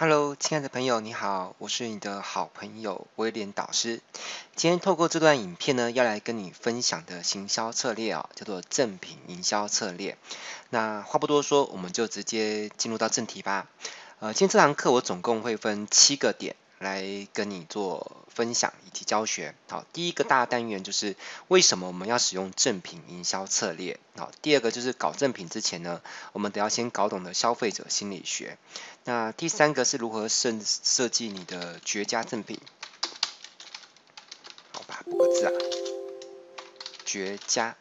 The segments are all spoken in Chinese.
Hello，亲爱的朋友，你好，我是你的好朋友威廉导师。今天透过这段影片呢，要来跟你分享的行销策略啊，叫做正品营销策略。那话不多说，我们就直接进入到正题吧。呃，今天这堂课我总共会分七个点。来跟你做分享以及教学。好，第一个大单元就是为什么我们要使用正品营销策略。好，第二个就是搞正品之前呢，我们得要先搞懂的消费者心理学。那第三个是如何设设计你的绝佳赠品。好吧，五个字啊，绝佳。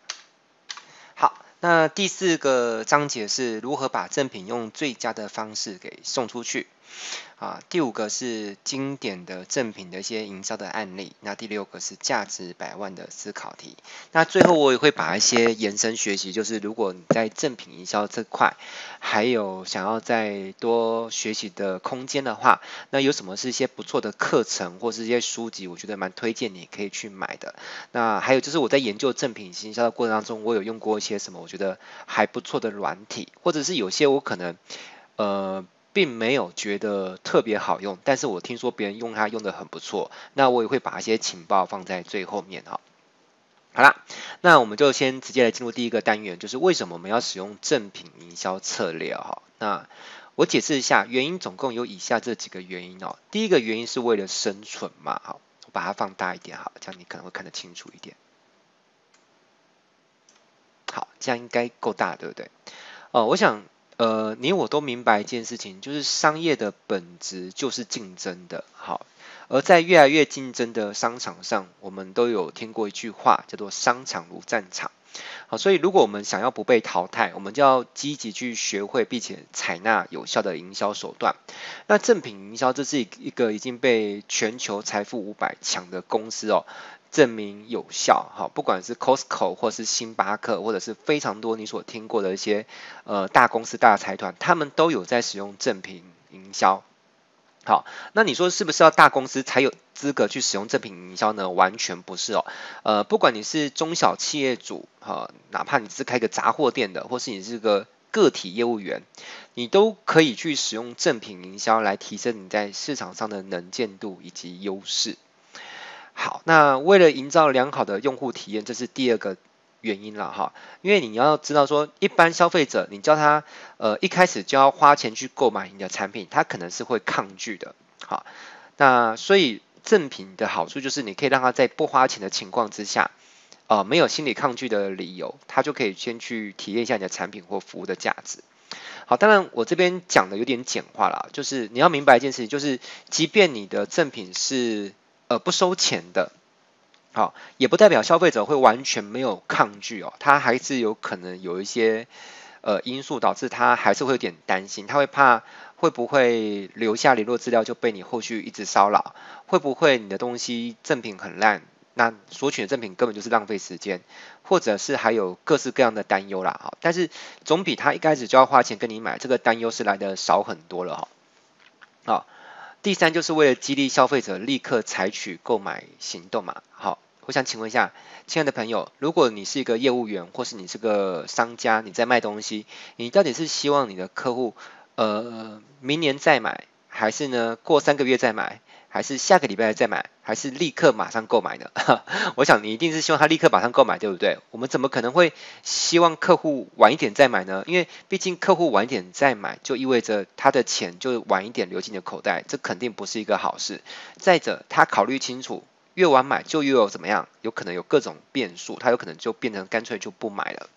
好，那第四个章节是如何把赠品用最佳的方式给送出去。啊，第五个是经典的正品的一些营销的案例，那第六个是价值百万的思考题，那最后我也会把一些延伸学习，就是如果你在正品营销这块还有想要再多学习的空间的话，那有什么是一些不错的课程或是一些书籍，我觉得蛮推荐你可以去买的。那还有就是我在研究正品营销的过程当中，我有用过一些什么我觉得还不错的软体，或者是有些我可能呃。并没有觉得特别好用，但是我听说别人用它用的很不错，那我也会把一些情报放在最后面哈。好啦，那我们就先直接来进入第一个单元，就是为什么我们要使用正品营销策略哈。那我解释一下，原因总共有以下这几个原因哦。第一个原因是为了生存嘛，好，我把它放大一点哈，这样你可能会看得清楚一点。好，这样应该够大，对不对？哦，我想。呃，你我都明白一件事情，就是商业的本质就是竞争的，好，而在越来越竞争的商场上，我们都有听过一句话，叫做“商场如战场”，好，所以如果我们想要不被淘汰，我们就要积极去学会并且采纳有效的营销手段。那正品营销这是一个已经被全球财富五百强的公司哦。证明有效，哈，不管是 Costco 或是星巴克，或者是非常多你所听过的一些呃大公司、大财团，他们都有在使用正品营销。好，那你说是不是要大公司才有资格去使用正品营销呢？完全不是哦，呃，不管你是中小企业主，哈，哪怕你是开个杂货店的，或是你是个个体业务员，你都可以去使用正品营销来提升你在市场上的能见度以及优势。好，那为了营造良好的用户体验，这是第二个原因了哈。因为你要知道说，一般消费者你叫他呃一开始就要花钱去购买你的产品，他可能是会抗拒的。好，那所以赠品的好处就是你可以让他在不花钱的情况之下，呃没有心理抗拒的理由，他就可以先去体验一下你的产品或服务的价值。好，当然我这边讲的有点简化了，就是你要明白一件事情，就是即便你的赠品是呃，不收钱的，好，也不代表消费者会完全没有抗拒哦，他还是有可能有一些呃因素导致他还是会有点担心，他会怕会不会留下联络资料就被你后续一直骚扰，会不会你的东西赠品很烂，那索取的赠品根本就是浪费时间，或者是还有各式各样的担忧啦，哈，但是总比他一开始就要花钱跟你买，这个担忧是来的少很多了哈，好。第三，就是为了激励消费者立刻采取购买行动嘛。好，我想请问一下，亲爱的朋友，如果你是一个业务员，或是你是个商家，你在卖东西，你到底是希望你的客户呃明年再买，还是呢过三个月再买？还是下个礼拜再买，还是立刻马上购买呢？我想你一定是希望他立刻马上购买，对不对？我们怎么可能会希望客户晚一点再买呢？因为毕竟客户晚一点再买，就意味着他的钱就晚一点流进你的口袋，这肯定不是一个好事。再者，他考虑清楚，越晚买就越有怎么样？有可能有各种变数，他有可能就变成干脆就不买了。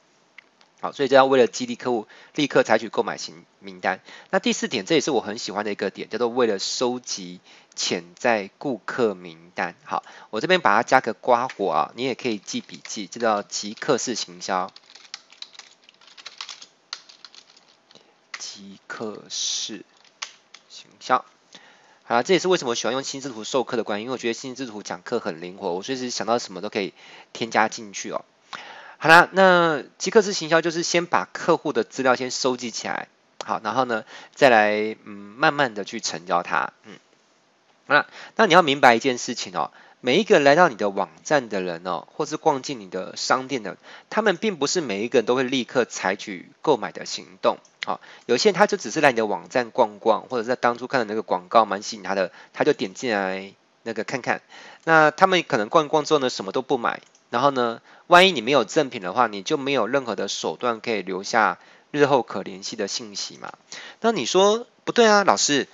好，所以这样为了激励客户立刻采取购买型名单。那第四点，这也是我很喜欢的一个点，叫做为了收集潜在顾客名单。好，我这边把它加个括弧啊，你也可以记笔记，这叫即刻式行销。即刻式行销。好了，这也是为什么我喜欢用心智图授课的关系，因为我觉得心智图讲课很灵活，我随时想到什么都可以添加进去哦。好啦，那即刻式行销就是先把客户的资料先收集起来，好，然后呢，再来嗯慢慢的去成交他，嗯，那那你要明白一件事情哦。每一个来到你的网站的人哦，或是逛进你的商店的，他们并不是每一个人都会立刻采取购买的行动。好，有些人他就只是来你的网站逛逛，或者在当初看的那个广告蛮吸引他的，他就点进来那个看看。那他们可能逛逛之后呢，什么都不买。然后呢，万一你没有赠品的话，你就没有任何的手段可以留下日后可联系的信息嘛。那你说不对啊，老师。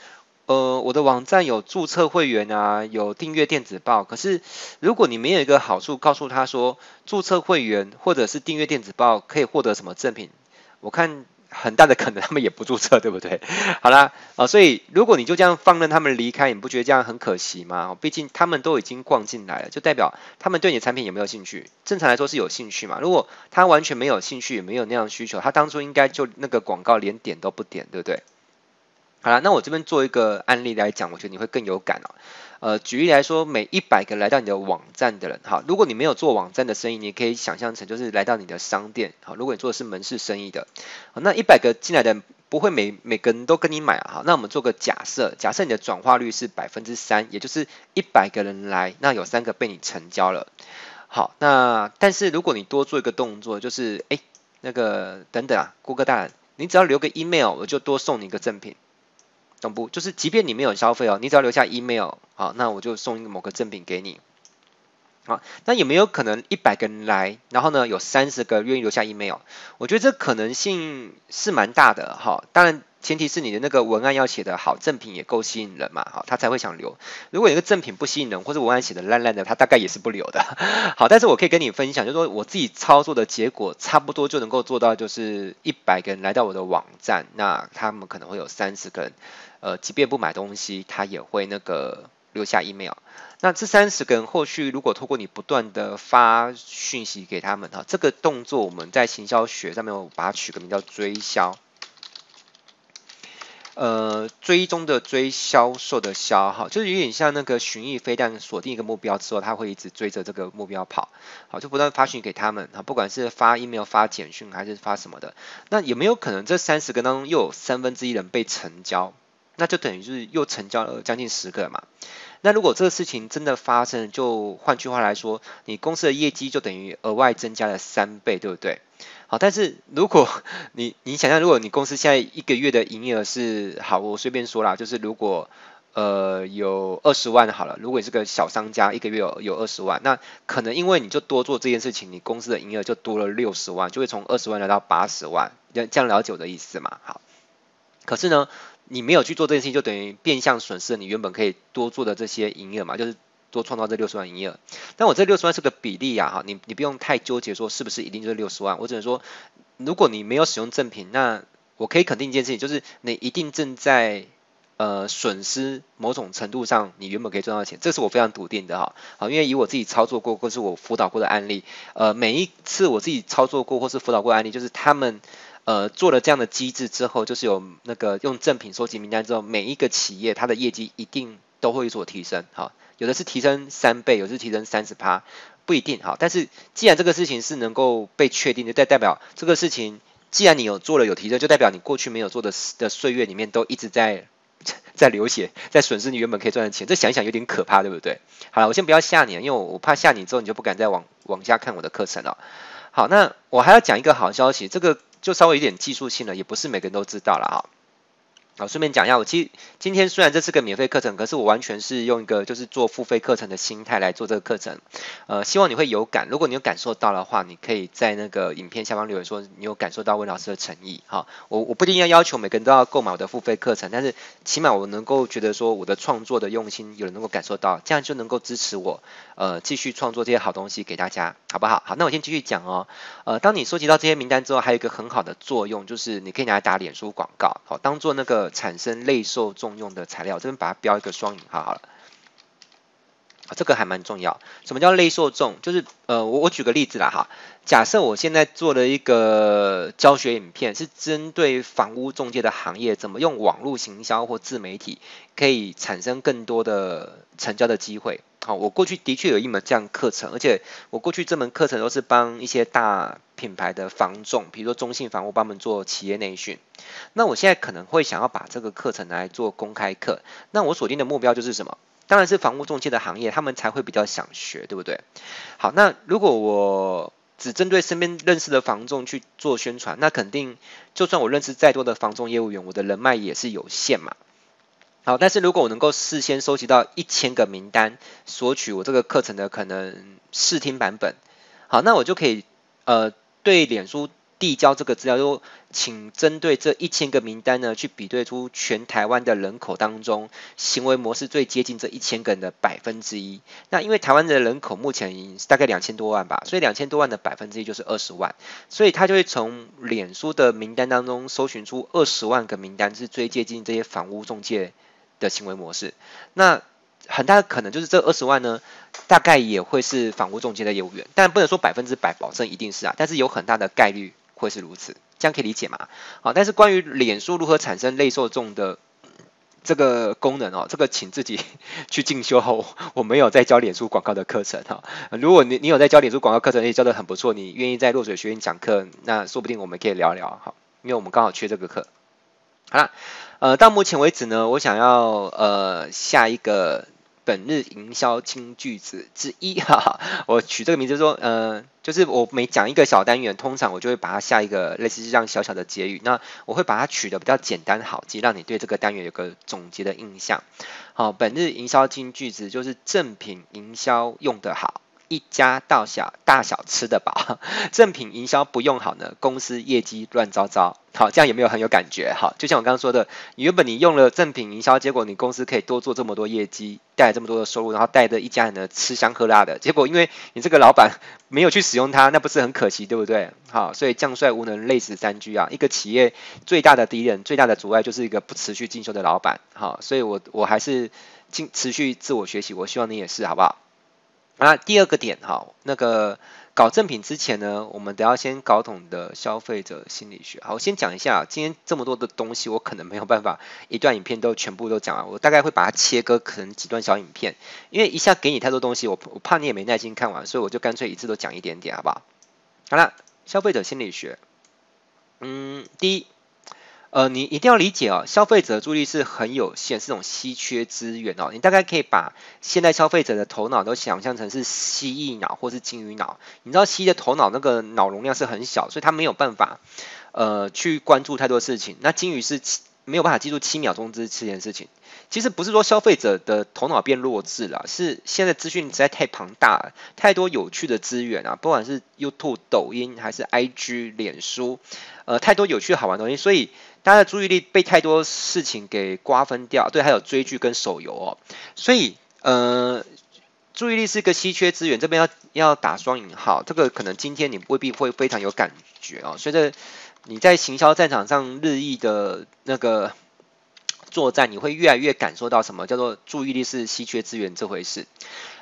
呃，我的网站有注册会员啊，有订阅电子报。可是，如果你没有一个好处告诉他说，注册会员或者是订阅电子报可以获得什么赠品，我看很大的可能他们也不注册，对不对？好啦，啊、呃，所以如果你就这样放任他们离开，你不觉得这样很可惜吗？毕竟他们都已经逛进来了，就代表他们对你的产品有没有兴趣？正常来说是有兴趣嘛。如果他完全没有兴趣，也没有那样需求，他当初应该就那个广告连点都不点，对不对？好了，那我这边做一个案例来讲，我觉得你会更有感哦。呃，举例来说，每一百个来到你的网站的人，哈，如果你没有做网站的生意，你可以想象成就是来到你的商店，好，如果你做的是门市生意的，那一百个进来的不会每每个人都跟你买啊，好，那我们做个假设，假设你的转化率是百分之三，也就是一百个人来，那有三个被你成交了。好，那但是如果你多做一个动作，就是哎，那个等等啊，顾客大人，你只要留个 email，我就多送你一个赠品。总部就是，即便你没有消费哦，你只要留下 email，好，那我就送一个某个赠品给你。好，那有没有可能一百个人来，然后呢，有三十个愿意留下 email？我觉得这可能性是蛮大的哈。当然，前提是你的那个文案要写得好，赠品也够吸引人嘛，哈，他才会想留。如果你的赠品不吸引人，或者文案写得烂烂的，他大概也是不留的。好，但是我可以跟你分享，就是说我自己操作的结果，差不多就能够做到，就是一百个人来到我的网站，那他们可能会有三十个人，呃，即便不买东西，他也会那个。留下 email，那这三十个人后续如果透过你不断的发讯息给他们哈，这个动作我们在行销学上面我把它取个名叫追销，呃，追踪的追，销售的销哈，就是有点像那个巡弋飞弹锁定一个目标之后，他会一直追着这个目标跑，好，就不断发讯给他们哈，不管是发 email 发简讯还是发什么的，那有没有可能这三十个当中又有三分之一人被成交？那就等于是又成交了将近十个嘛。那如果这个事情真的发生，就换句话来说，你公司的业绩就等于额外增加了三倍，对不对？好，但是如果你你想象，如果你公司现在一个月的营业额是好，我随便说啦，就是如果呃有二十万好了，如果你是个小商家，一个月有有二十万，那可能因为你就多做这件事情，你公司的营业额就多了六十万，就会从二十万来到八十万，这样了解我的意思嘛？好，可是呢，你没有去做这件事情，就等于变相损失了你原本可以多做的这些营业额嘛，就是多创造这六十万营业额。但我这六十万是个比例啊，哈，你你不用太纠结说是不是一定就是六十万，我只能说，如果你没有使用赠品，那我可以肯定一件事情，就是你一定正在呃损失某种程度上你原本可以赚到钱，这是我非常笃定的哈，好，因为以我自己操作过或是我辅导过的案例，呃，每一次我自己操作过或是辅导过案例，就是他们。呃，做了这样的机制之后，就是有那个用赠品收集名单之后，每一个企业它的业绩一定都会有所提升，好，有的是提升三倍，有的是提升三十趴，不一定，好，但是既然这个事情是能够被确定的，就代表这个事情，既然你有做了有提升，就代表你过去没有做的的岁月里面都一直在 在流血，在损失你原本可以赚的钱，这想想有点可怕，对不对？好了，我先不要吓你，因为我怕吓你之后你就不敢再往往下看我的课程了。好，那我还要讲一个好消息，这个。就稍微有点技术性了，也不是每个人都知道了哈。好，顺便讲一下，我其实今天虽然这是个免费课程，可是我完全是用一个就是做付费课程的心态来做这个课程。呃，希望你会有感，如果你有感受到的话，你可以在那个影片下方留言说你有感受到温老师的诚意。哈，我我不一定要要求每个人都要购买我的付费课程，但是起码我能够觉得说我的创作的用心有人能够感受到，这样就能够支持我呃继续创作这些好东西给大家，好不好？好，那我先继续讲哦。呃，当你收集到这些名单之后，还有一个很好的作用，就是你可以拿来打脸书广告，好，当做那个。产生类受重用的材料，这边把它标一个双引号好了，啊，这个还蛮重要。什么叫类受众？就是呃，我我举个例子啦哈，假设我现在做了一个教学影片，是针对房屋中介的行业，怎么用网络行销或自媒体可以产生更多的成交的机会。好，我过去的确有一门这样课程，而且我过去这门课程都是帮一些大品牌的房仲，比如说中信房屋，帮他们做企业内训。那我现在可能会想要把这个课程来做公开课，那我锁定的目标就是什么？当然是房屋中介的行业，他们才会比较想学，对不对？好，那如果我只针对身边认识的房仲去做宣传，那肯定就算我认识再多的房仲业务员，我的人脉也是有限嘛。好，但是如果我能够事先收集到一千个名单，索取我这个课程的可能试听版本，好，那我就可以呃对脸书。递交这个资料，就请针对这一千个名单呢，去比对出全台湾的人口当中行为模式最接近这一千个人的百分之一。那因为台湾的人口目前大概两千多万吧，所以两千多万的百分之一就是二十万，所以他就会从脸书的名单当中搜寻出二十万个名单是最接近这些房屋中介的行为模式。那很大的可能就是这二十万呢，大概也会是房屋中介的业务员，但不能说百分之百保证一定是啊，但是有很大的概率。会是如此，这样可以理解吗？好，但是关于脸书如何产生类受众的这个功能哦，这个请自己 去进修后，我没有在教脸书广告的课程哈。如果你你有在教脸书广告课程，也教得很不错，你愿意在落水学院讲课，那说不定我们可以聊聊哈，因为我们刚好缺这个课。好了，呃，到目前为止呢，我想要呃下一个。本日营销金句子之一，哈哈，我取这个名字说，呃，就是我每讲一个小单元，通常我就会把它下一个类似这样小小的结语，那我会把它取得比较简单好记，让你对这个单元有个总结的印象。好，本日营销金句子就是正品营销用得好。一家到小大小吃得饱，正品营销不用好呢，公司业绩乱糟糟。好，这样有没有很有感觉？好，就像我刚刚说的，原本你用了正品营销，结果你公司可以多做这么多业绩，带来这么多的收入，然后带着一家人呢吃香喝辣的。结果因为你这个老板没有去使用它，那不是很可惜，对不对？好，所以将帅无能，累死三居啊。一个企业最大的敌人、最大的阻碍就是一个不持续进修的老板。好，所以我我还是进持续自我学习，我希望你也是，好不好？啊，第二个点哈，那个搞正品之前呢，我们得要先搞懂的消费者心理学。好，我先讲一下，今天这么多的东西，我可能没有办法一段影片都全部都讲完，我大概会把它切割可能几段小影片，因为一下给你太多东西，我我怕你也没耐心看完，所以我就干脆一次都讲一点点，好不好？好了，消费者心理学，嗯，第一。呃，你一定要理解哦，消费者的注意力是很有限，是种稀缺资源哦。你大概可以把现在消费者的头脑都想象成是蜥蜴脑或是金鱼脑。你知道蜥蜴的头脑那个脑容量是很小，所以它没有办法呃去关注太多事情。那金鱼是没有办法记住七秒钟之这件事情。其实不是说消费者的头脑变弱智了，是现在资讯实在太庞大，太多有趣的资源啊，不管是 YouTube、抖音还是 IG、脸书，呃，太多有趣好玩的东西，所以。大家的注意力被太多事情给瓜分掉，对，还有追剧跟手游哦，所以呃，注意力是个稀缺资源，这边要要打双引号，这个可能今天你未必会非常有感觉哦，随着你在行销战场上日益的那个 作战，你会越来越感受到什么叫做注意力是稀缺资源这回事。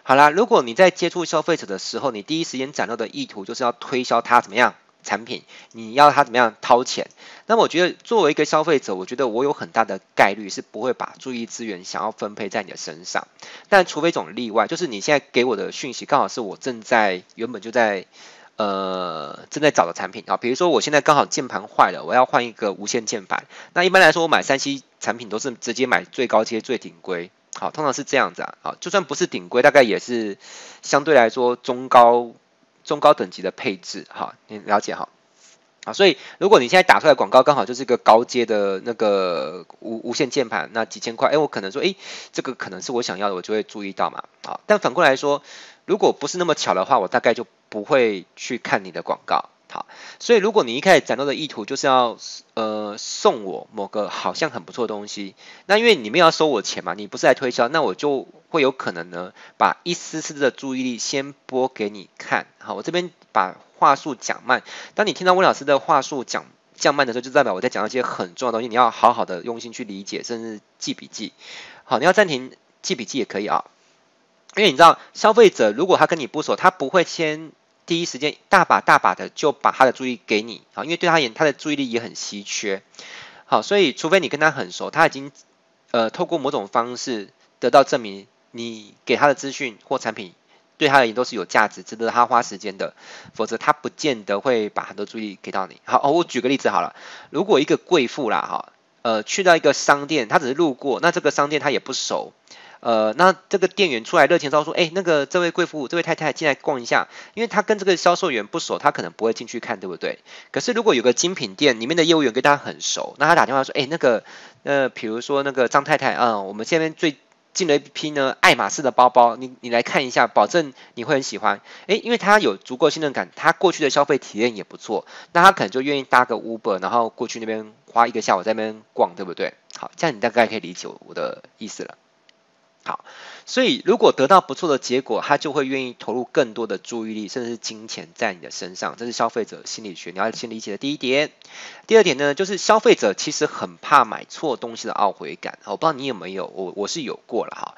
好啦，如果你在接触消费者的时候，你第一时间展露的意图就是要推销他怎么样？产品，你要他怎么样掏钱？那么我觉得作为一个消费者，我觉得我有很大的概率是不会把注意资源想要分配在你的身上。但除非一种例外，就是你现在给我的讯息刚好是我正在原本就在呃正在找的产品啊，比如说我现在刚好键盘坏了，我要换一个无线键盘。那一般来说，我买三 C 产品都是直接买最高阶最顶规，好，通常是这样子啊。好，就算不是顶规，大概也是相对来说中高。中高等级的配置，哈，你了解哈，啊，所以如果你现在打出来广告刚好就是一个高阶的那个无无线键盘，那几千块，哎，我可能说，哎，这个可能是我想要的，我就会注意到嘛，啊，但反过来说，如果不是那么巧的话，我大概就不会去看你的广告。好，所以如果你一开始展露的意图就是要呃送我某个好像很不错的东西，那因为你们要收我钱嘛，你不是来推销，那我就会有可能呢把一丝丝的注意力先拨给你看。好，我这边把话术讲慢，当你听到温老师的话术讲降慢的时候，就代表我在讲一些很重要的东西，你要好好的用心去理解，甚至记笔记。好，你要暂停记笔记也可以啊，因为你知道消费者如果他跟你不熟，他不会先。第一时间大把大把的就把他的注意给你啊，因为对他而言，他的注意力也很稀缺。好，所以除非你跟他很熟，他已经呃透过某种方式得到证明，你给他的资讯或产品对他而言都是有价值，值得他花时间的，否则他不见得会把很多注意力给到你。好，我举个例子好了，如果一个贵妇啦哈，呃去到一个商店，他只是路过，那这个商店他也不熟。呃，那这个店员出来热情招呼说，哎，那个这位贵妇，这位太太进来逛一下，因为他跟这个销售员不熟，他可能不会进去看，对不对？可是如果有个精品店里面的业务员跟他很熟，那他打电话说，哎，那个，呃，比如说那个张太太，嗯，我们这边最进了一批呢爱马仕的包包，你你来看一下，保证你会很喜欢。哎，因为他有足够信任感，他过去的消费体验也不错，那他可能就愿意搭个 Uber，然后过去那边花一个下午在那边逛，对不对？好，这样你大概可以理解我的意思了。好，所以如果得到不错的结果，他就会愿意投入更多的注意力，甚至是金钱在你的身上。这是消费者心理学，你要先理解的第一点。第二点呢，就是消费者其实很怕买错东西的懊悔感。我不知道你有没有，我我是有过了哈。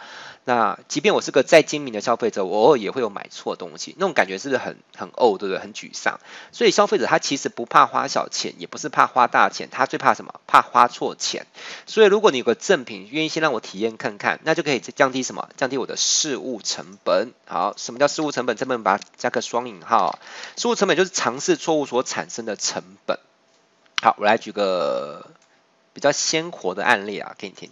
那即便我是个再精明的消费者，我偶尔也会有买错东西，那种感觉是不是很很呕，对不对？很沮丧。所以消费者他其实不怕花小钱，也不是怕花大钱，他最怕什么？怕花错钱。所以如果你有个赠品，愿意先让我体验看看，那就可以降低什么？降低我的试误成本。好，什么叫试误成本？这边把它加个双引号。试误成本就是尝试错误所产生的成本。好，我来举个比较鲜活的案例啊，给你听。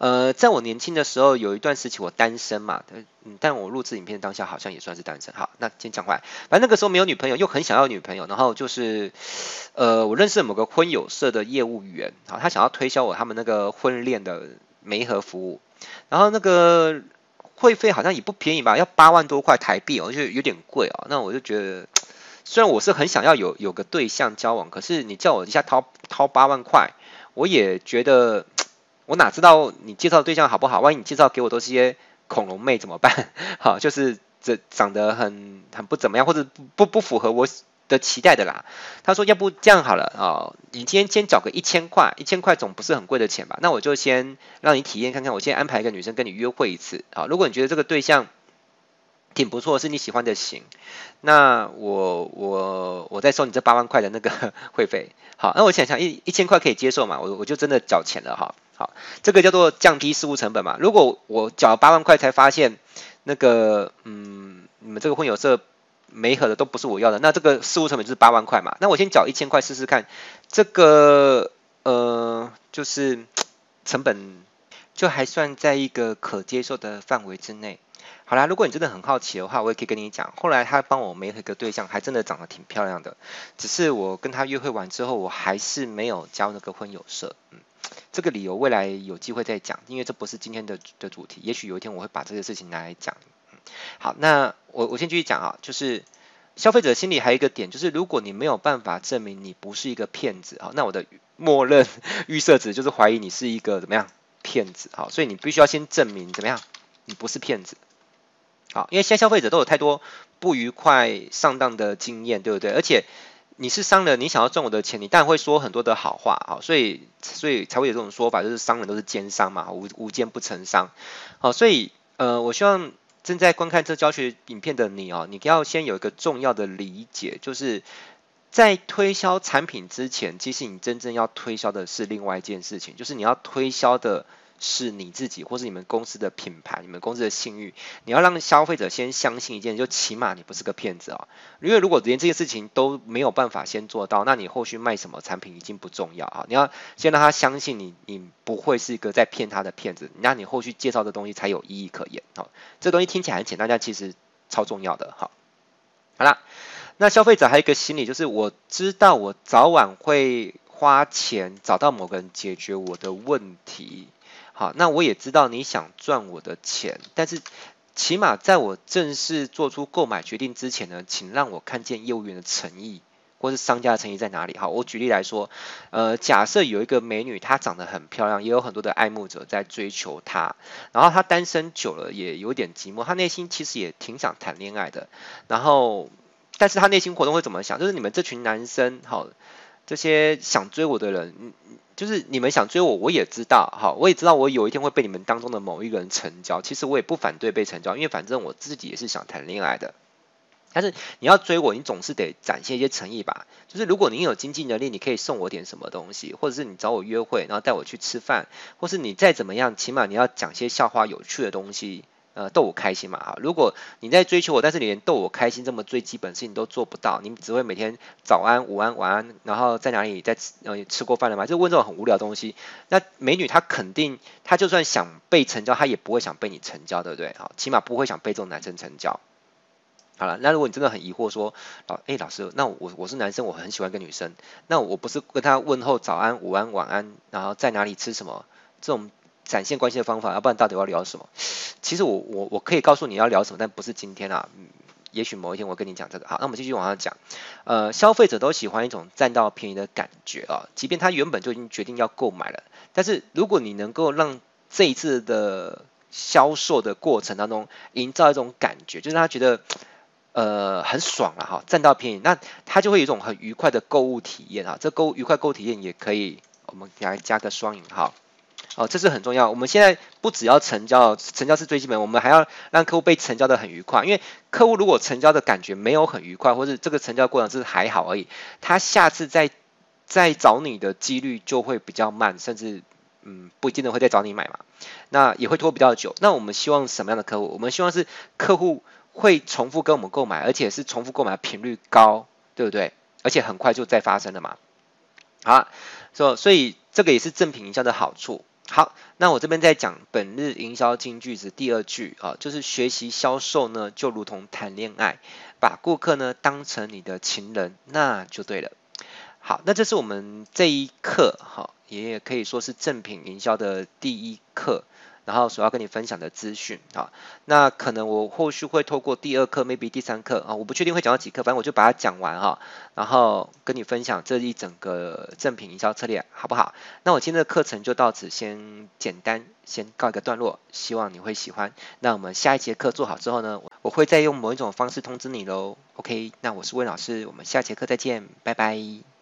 呃，在我年轻的时候，有一段时期我单身嘛，嗯，但我录制影片当下好像也算是单身。好，那先讲回来，反正那个时候没有女朋友，又很想要女朋友，然后就是，呃，我认识某个婚友社的业务员，好，他想要推销我他们那个婚恋的媒合服务，然后那个会费好像也不便宜吧，要八万多块台币，我就有点贵哦。那我就觉得，虽然我是很想要有有个对象交往，可是你叫我一下掏掏八万块，我也觉得。我哪知道你介绍的对象好不好？万一你介绍给我都是些恐龙妹怎么办？好，就是这长得很很不怎么样，或者不不符合我的期待的啦。他说要不这样好了啊、哦，你今天先缴个一千块，一千块总不是很贵的钱吧？那我就先让你体验看看，我先安排一个女生跟你约会一次。好，如果你觉得这个对象挺不错，是你喜欢的型，那我我我再收你这八万块的那个 会费。好，那我想想一一千块可以接受嘛？我我就真的缴钱了哈。好，这个叫做降低试误成本嘛。如果我缴八万块才发现那个，嗯，你们这个婚友社没合的都不是我要的，那这个试误成本就是八万块嘛。那我先缴一千块试试看，这个呃，就是成本就还算在一个可接受的范围之内。好啦，如果你真的很好奇的话，我也可以跟你讲，后来他帮我媒合一个对象，还真的长得挺漂亮的。只是我跟他约会完之后，我还是没有交那个婚友社，嗯。这个理由未来有机会再讲，因为这不是今天的的主题。也许有一天我会把这个事情拿来讲。好，那我我先继续讲啊，就是消费者心里还有一个点，就是如果你没有办法证明你不是一个骗子，好，那我的默认预设值就是怀疑你是一个怎么样骗子，好，所以你必须要先证明怎么样你不是骗子。好，因为现在消费者都有太多不愉快上当的经验，对不对？而且。你是商人，你想要赚我的钱，你当然会说很多的好话啊，所以所以才会有这种说法，就是商人都是奸商嘛，无无奸不成商。好，所以呃，我希望正在观看这教学影片的你哦，你要先有一个重要的理解，就是在推销产品之前，其实你真正要推销的是另外一件事情，就是你要推销的。是你自己，或是你们公司的品牌，你们公司的信誉，你要让消费者先相信一件，就起码你不是个骗子啊。因为如果连这件事情都没有办法先做到，那你后续卖什么产品已经不重要啊。你要先让他相信你，你不会是一个在骗他的骗子，那你后续介绍的东西才有意义可言。好，这东西听起来很简单，但其实超重要的。好，好了，那消费者还有一个心理，就是我知道我早晚会花钱找到某个人解决我的问题。好，那我也知道你想赚我的钱，但是起码在我正式做出购买决定之前呢，请让我看见业务员的诚意，或是商家的诚意在哪里。好，我举例来说，呃，假设有一个美女，她长得很漂亮，也有很多的爱慕者在追求她，然后她单身久了也有点寂寞，她内心其实也挺想谈恋爱的，然后，但是她内心活动会怎么想？就是你们这群男生，好，这些想追我的人。就是你们想追我，我也知道，好，我也知道我有一天会被你们当中的某一个人成交。其实我也不反对被成交，因为反正我自己也是想谈恋爱的。但是你要追我，你总是得展现一些诚意吧。就是如果你有经济能力，你可以送我点什么东西，或者是你找我约会，然后带我去吃饭，或是你再怎么样，起码你要讲些笑话、有趣的东西。呃逗我开心嘛哈。如果你在追求我，但是你连逗我开心这么最基本事情都做不到，你只会每天早安、午安、晚安，然后在哪里在吃呃吃过饭了吗？就问这种很无聊的东西。那美女她肯定，她就算想被成交，她也不会想被你成交，对不对？好，起码不会想被这种男生成交。好了，那如果你真的很疑惑说，老哎老师，那我我是男生，我很喜欢跟女生，那我不是跟她问候早安、午安、晚安，然后在哪里吃什么这种展现关系的方法，要不然到底要聊什么？其实我我我可以告诉你要聊什么，但不是今天啊，也许某一天我跟你讲这个。好，那我们继续往下讲。呃，消费者都喜欢一种占到便宜的感觉啊，即便他原本就已经决定要购买了，但是如果你能够让这一次的销售的过程当中营造一种感觉，就是他觉得。呃，很爽了哈，占到便宜，那他就会有一种很愉快的购物体验啊。这购物愉快购物体验也可以，我们来加个双引号，哦，这是很重要。我们现在不只要成交，成交是最基本，我们还要让客户被成交的很愉快。因为客户如果成交的感觉没有很愉快，或是这个成交过程是还好而已，他下次再再找你的几率就会比较慢，甚至嗯不一定会再找你买嘛。那也会拖比较久。那我们希望什么样的客户？我们希望是客户。会重复跟我们购买，而且是重复购买频率高，对不对？而且很快就再发生了嘛。好，所所以这个也是正品营销的好处。好，那我这边在讲本日营销金句子第二句啊，就是学习销售呢，就如同谈恋爱，把顾客呢当成你的情人，那就对了。好，那这是我们这一课哈，也可以说是正品营销的第一课。然后所要跟你分享的资讯啊，那可能我后续会透过第二课，maybe 第三课啊，我不确定会讲到几课，反正我就把它讲完哈，然后跟你分享这一整个正品营销策略，好不好？那我今天的课程就到此先简单先告一个段落，希望你会喜欢。那我们下一节课做好之后呢，我会再用某一种方式通知你喽。OK，那我是温老师，我们下节课再见，拜拜。